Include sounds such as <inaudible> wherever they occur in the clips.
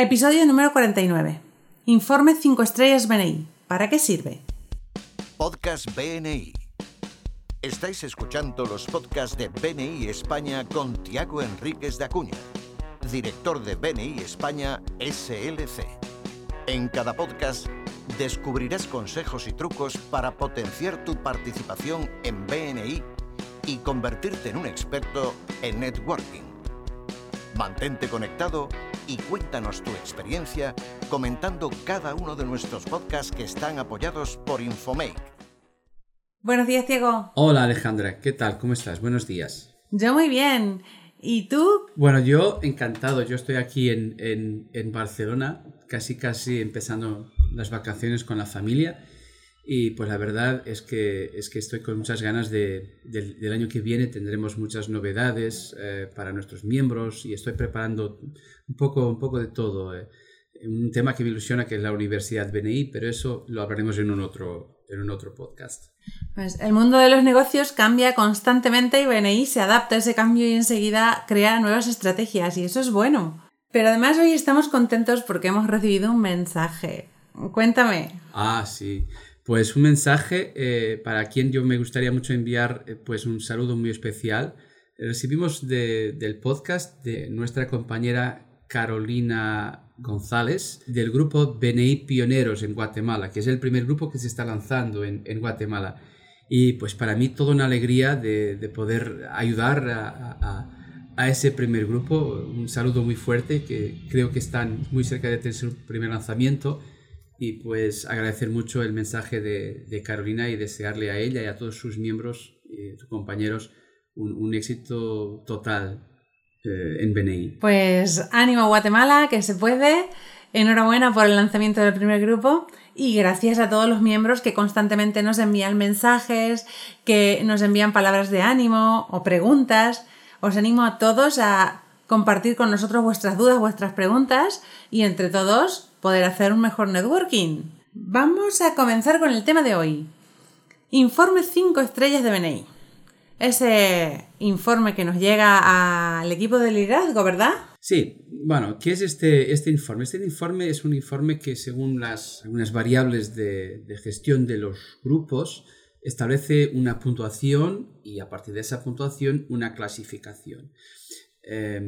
Episodio número 49. Informe 5 estrellas BNI. ¿Para qué sirve? Podcast BNI. Estáis escuchando los podcasts de BNI España con Tiago Enríquez de Acuña, director de BNI España SLC. En cada podcast descubrirás consejos y trucos para potenciar tu participación en BNI y convertirte en un experto en networking. Mantente conectado y cuéntanos tu experiencia comentando cada uno de nuestros podcasts que están apoyados por Infomake. Buenos días, Diego. Hola Alejandra, ¿qué tal? ¿Cómo estás? Buenos días. Yo muy bien. ¿Y tú? Bueno, yo encantado, yo estoy aquí en, en, en Barcelona, casi casi empezando las vacaciones con la familia y pues la verdad es que, es que estoy con muchas ganas de, del, del año que viene. Tendremos muchas novedades eh, para nuestros miembros y estoy preparando un poco, un poco de todo. Eh. Un tema que me ilusiona que es la Universidad BNI, pero eso lo hablaremos en un otro, en un otro podcast. Pues el mundo de los negocios cambia constantemente y BNI se adapta a ese cambio y enseguida crea nuevas estrategias y eso es bueno. Pero además hoy estamos contentos porque hemos recibido un mensaje. Cuéntame. Ah, sí. Pues un mensaje eh, para quien yo me gustaría mucho enviar eh, pues un saludo muy especial. Recibimos de, del podcast de nuestra compañera Carolina González del grupo BNI Pioneros en Guatemala, que es el primer grupo que se está lanzando en, Guatemala. Y pues para mí toda una alegría de, de poder ayudar a, ese primer grupo. Un saludo muy fuerte que creo que están muy cerca de tener su primer lanzamiento y pues agradecer mucho el mensaje de, Carolina y desearle a ella y a todos sus miembros sus compañeros un, un éxito total eh, en BNI. Pues ánimo Guatemala, que se puede. Enhorabuena por el lanzamiento del primer grupo y gracias a todos los miembros que constantemente nos envían mensajes, que nos envían palabras de ánimo o preguntas. Os animo a todos a compartir con nosotros vuestras dudas, vuestras preguntas y entre todos poder hacer un mejor networking. Vamos a comenzar con el tema de hoy. Informe 5 estrellas de BNI. Ese informe que nos llega al equipo de liderazgo, ¿verdad? Sí, bueno, ¿qué es este, este informe? Este informe es un informe que según las algunas variables de, de gestión de los grupos establece una puntuación y a partir de esa puntuación una clasificación. Eh,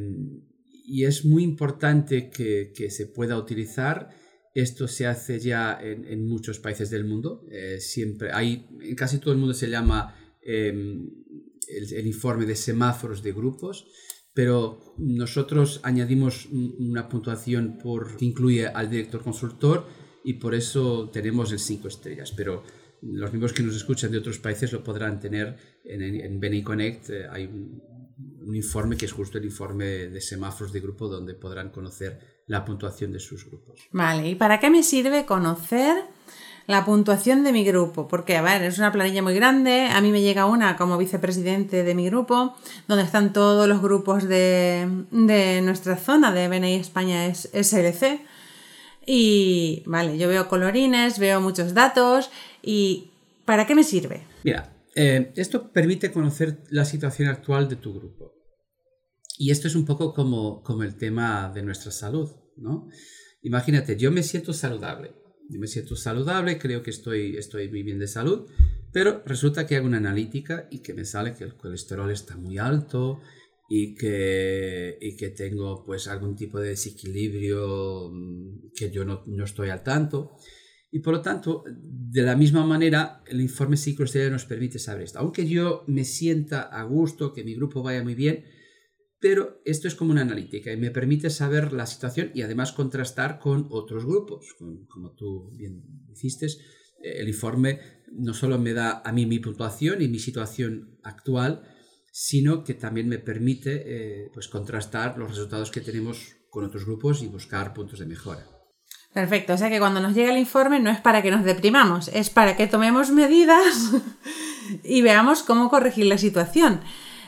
y es muy importante que, que, se pueda utilizar. Esto se hace ya en, en muchos países del mundo. Eh, siempre hay, en casi todo el mundo se llama eh, el, el, informe de semáforos de grupos, pero nosotros añadimos una puntuación por, que incluye al director consultor y por eso tenemos el 5 estrellas. Pero los miembros que nos escuchan de otros países lo podrán tener en, en, en Benny Connect. Eh, hay un informe que es justo el informe de semáforos de grupo donde podrán conocer la puntuación de sus grupos. Vale, ¿y para qué me sirve conocer la puntuación de mi grupo? Porque, a ver, es una planilla muy grande, a mí me llega una como vicepresidente de mi grupo, donde están todos los grupos de, de nuestra zona de BNI España SLC. Y, vale, yo veo colorines, veo muchos datos y ¿para qué me sirve? Mira, eh, esto permite conocer la situación actual de tu grupo. Y esto es un poco como, como el tema de nuestra salud, ¿no? Imagínate, yo me siento saludable. Yo me siento saludable, creo que estoy, estoy muy bien de salud, pero resulta que hago una analítica y que me sale que el colesterol está muy alto y que, y que tengo pues algún tipo de desequilibrio mm, que yo no, no estoy al tanto. Y por lo tanto, de la misma manera, el informe psicoestrella nos permite saber esto. Aunque yo me sienta a gusto, que mi grupo vaya muy bien, pero esto es como una analítica y me permite saber la situación y además contrastar con otros grupos. Como tú bien hiciste, el informe no solo me da a mí mi puntuación y mi situación actual, sino que también me permite eh, pues contrastar los resultados que tenemos con otros grupos y buscar puntos de mejora. Perfecto, o sea que cuando nos llega el informe no es para que nos deprimamos, es para que tomemos medidas <laughs> y veamos cómo corregir la situación.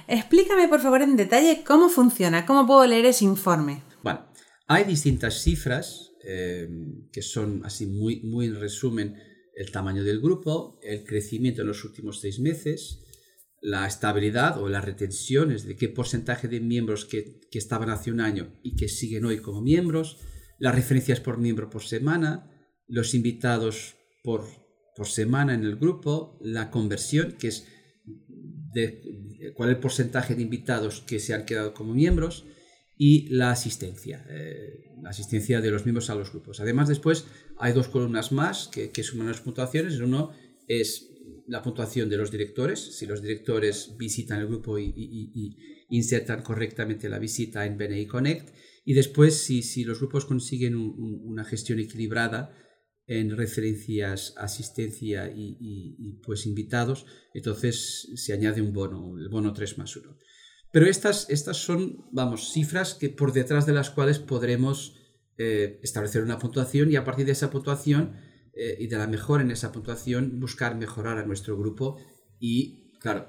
Explícame, por favor, en detalle cómo funciona, cómo puedo leer ese informe. Bueno, hay distintas cifras eh, que son así muy, muy en resumen el tamaño del grupo, el crecimiento en los últimos seis meses, la estabilidad o las retenciones de qué porcentaje de miembros que, que estaban hace un año y que siguen hoy como miembros, las referencias por miembro por semana, los invitados por, por semana en el grupo, la conversión, que es cuál es el porcentaje de invitados que se han quedado como miembros, y la asistencia, eh, la asistencia de los miembros a los grupos. Además, después hay dos columnas más que, suman las puntuaciones. Uno es la puntuación de los directores, si los directores visitan el grupo y, insertan correctamente la visita en BNI Connect, y después si, si los grupos consiguen una gestión equilibrada en referencias, asistencia y, pues invitados, entonces se añade un bono, el bono 3 más 1. Pero estas, estas son, vamos, cifras que por detrás de las cuales podremos eh, establecer una puntuación y a partir de esa puntuación eh, y de la mejora en esa puntuación buscar mejorar a nuestro grupo y, claro,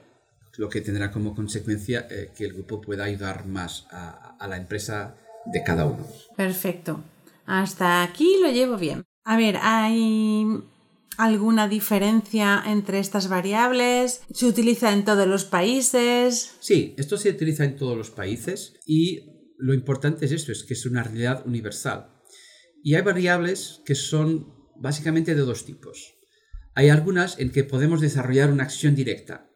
lo que tendrá como consecuencia eh, que el grupo pueda ayudar más a, a la empresa de cada uno. Perfecto. Hasta aquí lo llevo bien. A ver, hay alguna diferencia entre estas variables? ¿Se utiliza en todos los países? Sí, esto se utiliza en todos los países y lo importante es esto, es que es una realidad universal. Y hay variables que son básicamente de dos tipos. Hay algunas en que podemos desarrollar una acción directa,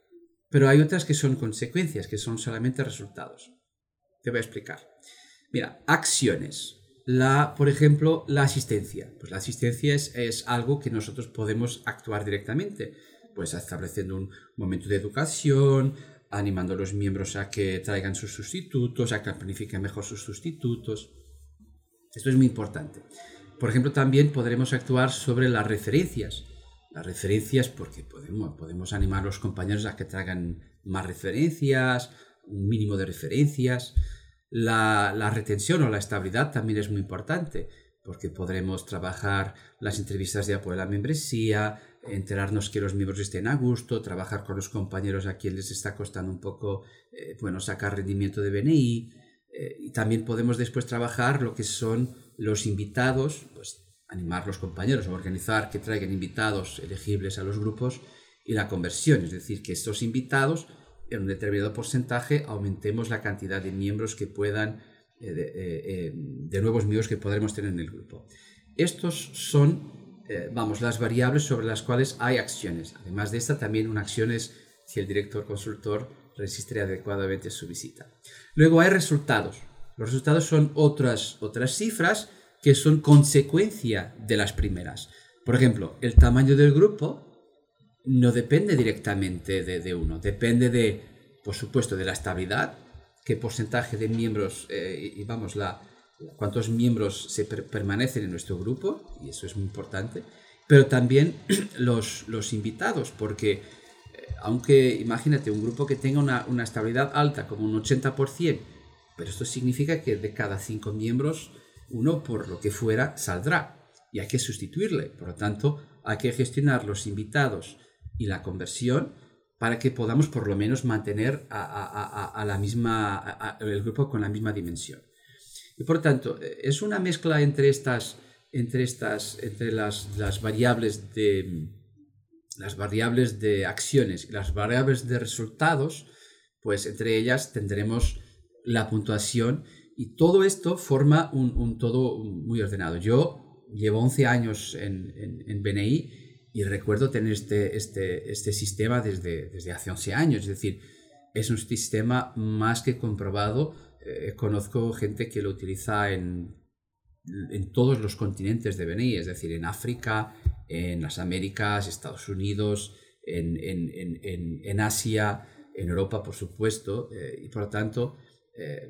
pero hay otras que son consecuencias, que son solamente resultados. Te voy a explicar. Mira, acciones la, por ejemplo, la asistencia. Pues la asistencia es, algo que nosotros podemos actuar directamente, pues estableciendo un momento de educación, animando a los miembros a que traigan sus sustitutos, a que planifiquen mejor sus sustitutos. Esto es muy importante. Por ejemplo, también podremos actuar sobre las referencias. Las referencias, porque podemos, podemos animar a los compañeros a que traigan más referencias, un mínimo de referencias. La, retención o la estabilidad también es muy importante, porque podremos trabajar las entrevistas de apoyo a la membresía, enterarnos que los miembros estén a gusto, trabajar con los compañeros a quienes les está costando un poco eh, bueno, sacar rendimiento de BNI. Eh, y también podemos después trabajar lo que son los invitados, pues animar los compañeros a organizar que traigan invitados elegibles a los grupos y la conversión, es decir, que estos invitados en un determinado porcentaje aumentemos la cantidad de miembros que puedan, eh, eh, eh, de, nuevos miembros que podremos tener en el grupo. Estos son, vamos, las variables sobre las cuales hay acciones. Además de esta, también una acción es si el director consultor resiste adecuadamente su visita. Luego hay resultados. Los resultados son otras, otras cifras que son consecuencia de las primeras. Por ejemplo, el tamaño del grupo no depende directamente de, uno, depende de, por supuesto, de la estabilidad, qué porcentaje de miembros, eh, y vamos, la, cuántos miembros se permanecen en nuestro grupo, y eso es muy importante, pero también <clears throat> los, los invitados, porque eh, aunque imagínate un grupo que tenga una, una, estabilidad alta, como un 80%, pero esto significa que de cada cinco miembros, uno por lo que fuera saldrá y hay que sustituirle. Por lo tanto, hay que gestionar los invitados y la conversión para que podamos por lo menos mantener a, la misma, el grupo con la misma dimensión. Y por tanto, es una mezcla entre estas, entre estas, entre las, las variables de las variables de acciones y las variables de resultados, pues entre ellas tendremos la puntuación y todo esto forma un, todo muy ordenado. Yo llevo 11 años en, en, en BNI y recuerdo tener este, este, este sistema desde, desde hace 11 años, es decir, es un sistema más que comprobado. Eh, conozco gente que lo utiliza en, en todos los continentes de BNI, es decir, en África, en las Américas, Estados Unidos, en, en, en, en Asia, en Europa, por supuesto, eh, y por lo tanto, eh,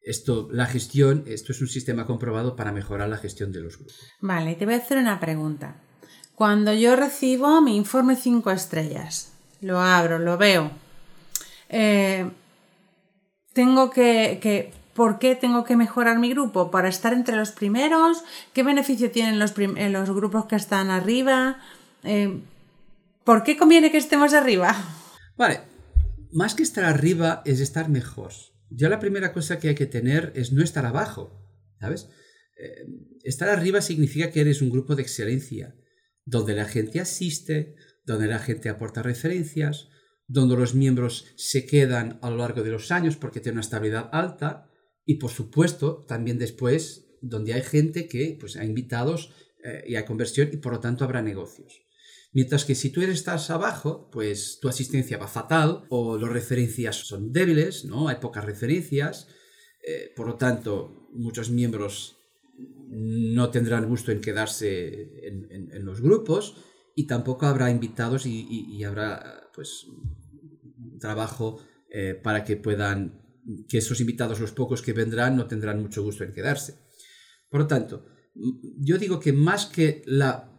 esto, la gestión, esto es un sistema comprobado para mejorar la gestión de los grupos. Vale, te voy a hacer una pregunta. Cuando yo recibo mi informe 5 estrellas, lo abro, lo veo. Eh, tengo que, ¿Por qué tengo que mejorar mi grupo? ¿Para estar entre los primeros? ¿Qué beneficio tienen los, los grupos que están arriba? Eh, ¿Por qué conviene que estemos arriba? Vale, más que estar arriba es estar mejor. Ya la primera cosa que hay que tener es no estar abajo, ¿sabes? Eh, estar arriba significa que eres un grupo de excelencia donde la gente asiste, donde la gente aporta referencias, donde los miembros se quedan a lo largo de los años porque tienen una estabilidad alta y por supuesto también después donde hay gente que pues, ha invitados eh, y hay conversión y por lo tanto habrá negocios. Mientras que si tú estás abajo, pues tu asistencia va fatal o las referencias son débiles, ¿no? Hay pocas referencias, eh, por lo tanto muchos miembros no tendrán gusto en quedarse en, los grupos y tampoco habrá invitados y, habrá pues trabajo eh, para que puedan que esos invitados, los pocos que vendrán, no tendrán mucho gusto en quedarse. Por lo tanto, yo digo que más que la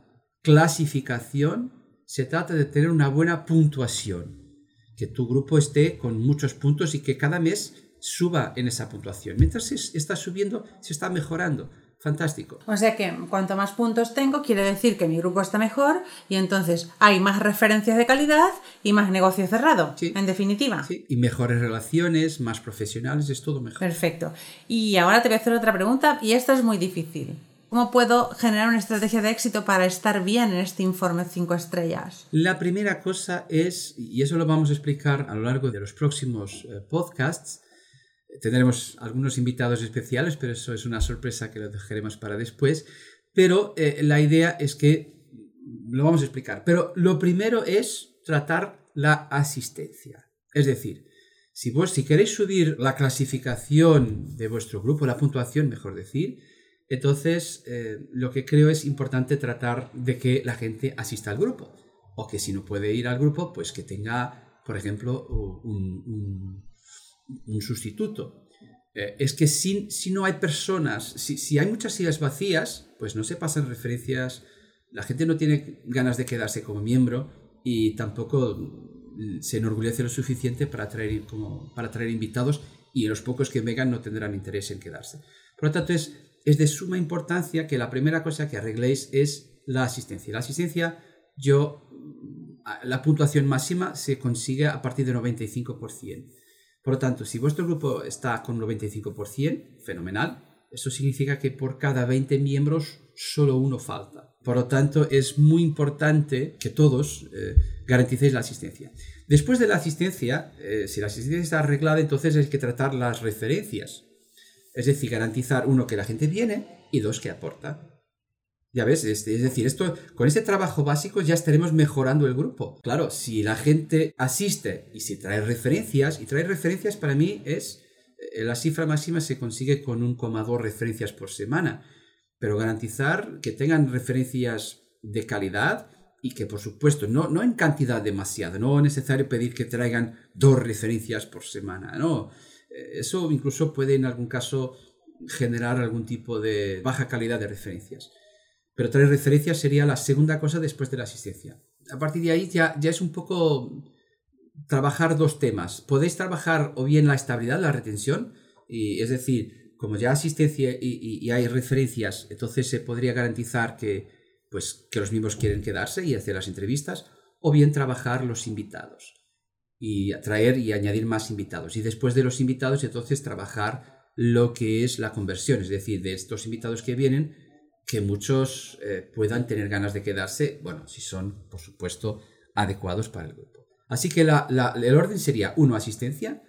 clasificación, se trata de tener una buena puntuación, que tu grupo esté con muchos puntos y que cada mes suba en esa puntuación. Mientras está subiendo, se está mejorando fantástico. O sea que cuanto más puntos tengo, quiere decir que mi grupo está mejor y entonces hay más referencias de calidad y más negocio cerrado, en definitiva. Sí, y mejores relaciones, más profesionales, es todo mejor. Perfecto. Y ahora te voy a hacer otra pregunta y esta es muy difícil. ¿Cómo puedo generar una estrategia de éxito para estar bien en este informe 5 estrellas? La primera cosa es, y eso lo vamos a explicar a lo largo de los próximos eh, podcasts, Tendremos algunos invitados especiales, pero eso es una sorpresa que lo dejaremos para después. Pero eh, la idea es que lo vamos a explicar. Pero lo primero es tratar la asistencia. Es decir, si vos si queréis subir la clasificación de vuestro grupo, la puntuación, mejor decir, entonces eh, lo que creo es importante tratar de que la gente asista al grupo. O que si no puede ir al grupo, pues que tenga, por ejemplo, un un sustituto. Eh, es que si, si, no hay personas, si, si, hay muchas sillas vacías, pues no se pasan referencias, la gente no tiene ganas de quedarse como miembro y tampoco se enorgullece lo suficiente para traer, como, para traer invitados y los pocos que vengan no tendrán interés en quedarse. Por lo tanto, es, es de suma importancia que la primera cosa que arregléis es la asistencia. La asistencia, yo, la puntuación máxima se consigue a partir del 95%. Por lo tanto, si vuestro grupo está con 95%, fenomenal. Eso significa que por cada 20 miembros solo uno falta. Por lo tanto, es muy importante que todos eh, garanticéis la asistencia. Después de la asistencia, eh, si la asistencia está arreglada, entonces hay que tratar las referencias. Es decir, garantizar, uno, que la gente viene y dos, que aporta. Ya ves, este, es decir, esto, con este trabajo básico ya estaremos mejorando el grupo. Claro, si la gente asiste y si trae referencias, y trae referencias para mí es, eh, la cifra máxima se consigue con un comador referencias por semana, pero garantizar que tengan referencias de calidad y que por supuesto no, no en cantidad demasiada, no es necesario pedir que traigan dos referencias por semana, no. Eh, eso incluso puede en algún caso generar algún tipo de baja calidad de referencias. Pero traer referencias sería la segunda cosa después de la asistencia. A partir de ahí ya, ya es un poco trabajar dos temas. Podéis trabajar o bien la estabilidad, la retención, y, es decir, como ya asistencia y, hay referencias, entonces se podría garantizar que, pues, que los miembros quieren quedarse y hacer las entrevistas, o bien trabajar los invitados y atraer y añadir más invitados. Y después de los invitados, entonces trabajar lo que es la conversión, es decir, de estos invitados que vienen, que muchos eh, puedan tener ganas de quedarse, bueno, si son, por supuesto, adecuados para el grupo. Así que el orden sería, uno, asistencia,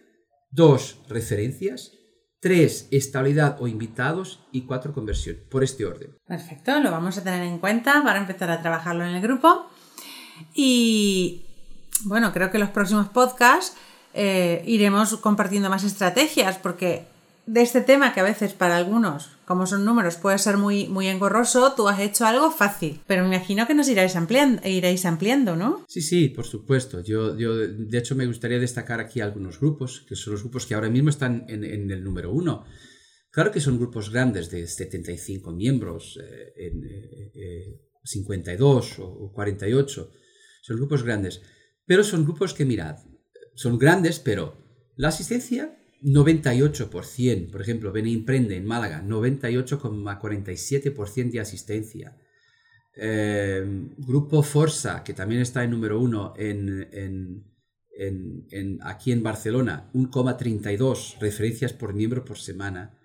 dos, referencias, tres, estabilidad o invitados y cuatro, conversión, por este orden. Perfecto, lo vamos a tener en cuenta para empezar a trabajarlo en el grupo. Y bueno, creo que los próximos podcasts eh, iremos compartiendo más estrategias porque de este tema que a veces para algunos, como son números, puede ser muy, muy engorroso, tú has hecho algo fácil. Pero me imagino que nos iréis ampliando, iréis ampliando, ¿no? Sí, sí, por supuesto. Yo, yo, de hecho, me gustaría destacar aquí algunos grupos, que son los grupos que ahora mismo están en, el número uno. Claro que son grupos grandes de 75 miembros, eh, en, 52 eh, eh, o 48. Son grupos grandes. Pero son grupos que, mirad, son grandes, pero la asistencia 98%, por ejemplo, Beni Emprende en Málaga, 98,47% de asistencia. Eh, Grupo Forza, que también está en número uno en, aquí en Barcelona, 1,32 referencias por miembro por semana.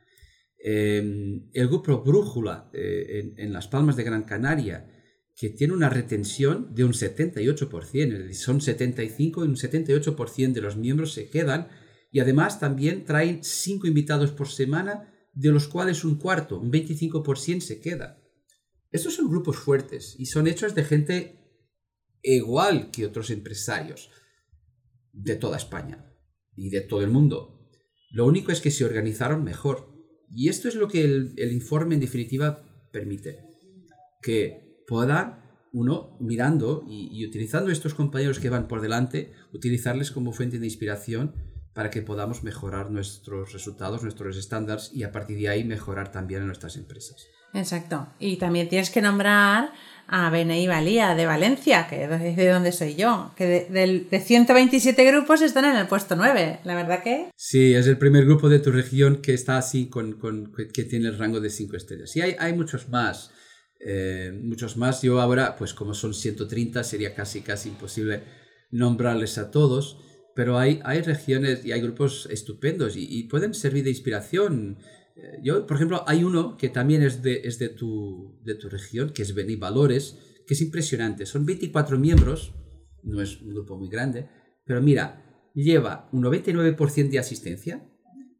Eh, el grupo Brújula eh, en, Las Palmas de Gran Canaria, que tiene una retención de un 78%, son 75 y un 78% de los miembros se quedan y además también traen cinco invitados por semana de los cuales un cuarto, un 25% se queda. Estos son grupos fuertes y son hechos de gente igual que otros empresarios de toda España y de todo el mundo. Lo único es que se organizaron mejor. Y esto es lo que el, informe en definitiva permite. Que pueda uno mirando y, y, utilizando estos compañeros que van por delante, utilizarles como fuente de inspiración para que podamos mejorar nuestros resultados, nuestros estándares y a partir de ahí mejorar también en nuestras empresas. Exacto. Y también tienes que nombrar a BNI Valía de Valencia, que es de donde soy yo, que de, de, 127 grupos están en el puesto 9, la verdad que... Sí, es el primer grupo de tu región que está así, con, con que tiene el rango de 5 estrellas. Y hay, hay muchos más, eh, muchos más. Yo ahora, pues como son 130, sería casi, casi imposible nombrarles a todos, pero hay, hay regiones y hay grupos estupendos y, y pueden servir de inspiración. Eh, yo, por ejemplo, hay uno que también es de, es de, tu, de tu región, que es Beni Valores, que es impresionante. Son 24 miembros, no es un grupo muy grande, pero mira, lleva un 99% de asistencia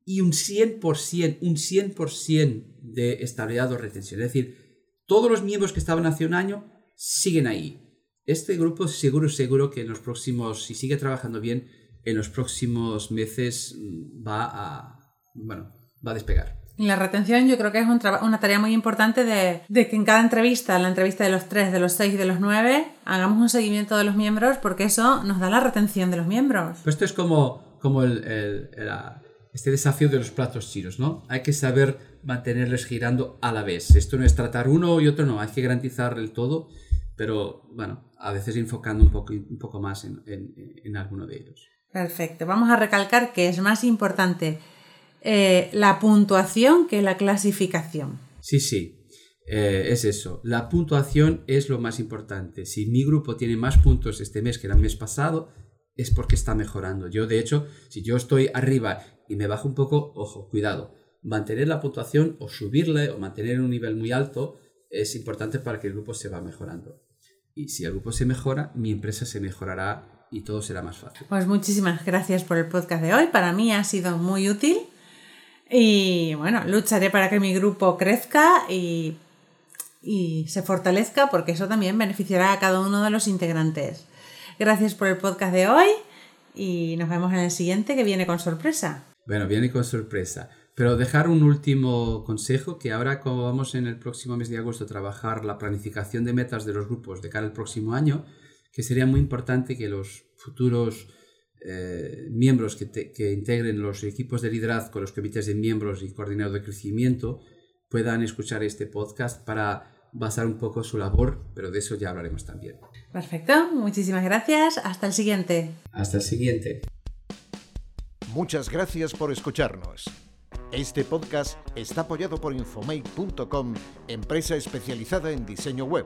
y un 100%, un 100% de estabilidad o retención. Es decir, todos los miembros que estaban hace un año siguen ahí. Este grupo seguro, seguro que en los próximos, si sigue trabajando bien, en los próximos meses mm, va a, bueno, va a despegar. La retención yo creo que es un una tarea muy importante de, de, que en cada entrevista, en la entrevista de los tres, de los seis y de los nueve, hagamos un seguimiento de los miembros porque eso nos da la retención de los miembros. Pues esto es como, como el, el, el, este desafío de los platos chinos, ¿no? Hay que saber mantenerles girando a la vez. Esto no es tratar uno y otro, no, hay que garantizar el todo, pero bueno, a veces enfocando un poco, un poco más en, en, en alguno de ellos. Perfecto. Vamos a recalcar que es más importante eh, la puntuación que la clasificación. Sí, sí, eh, es eso. La puntuación es lo más importante. Si mi grupo tiene más puntos este mes que el mes pasado, es porque está mejorando. Yo, de hecho, si yo estoy arriba y me bajo un poco, ojo, cuidado. Mantener la puntuación o subirle o mantener un nivel muy alto es importante para que el grupo se va mejorando. Y si el grupo se mejora, mi empresa se mejorará y todo será más fácil. Pues muchísimas gracias por el podcast de hoy. Para mí ha sido muy útil y bueno, lucharé para que mi grupo crezca y, y se fortalezca porque eso también beneficiará a cada uno de los integrantes. Gracias por el podcast de hoy y nos vemos en el siguiente que viene con sorpresa. Bueno, viene con sorpresa. Pero dejar un último consejo, que ahora como vamos en el próximo mes de agosto a trabajar la planificación de metas de los grupos de cara al próximo año, que sería muy importante que los futuros eh, miembros que, te, que, integren los equipos de liderazgo, los comités de miembros y coordinadores de crecimiento puedan escuchar este podcast para basar un poco su labor, pero de eso ya hablaremos también. Perfecto, muchísimas gracias. Hasta el siguiente. Hasta el siguiente. Muchas gracias por escucharnos. Este podcast está apoyado por Infomate.com, empresa especializada en diseño web,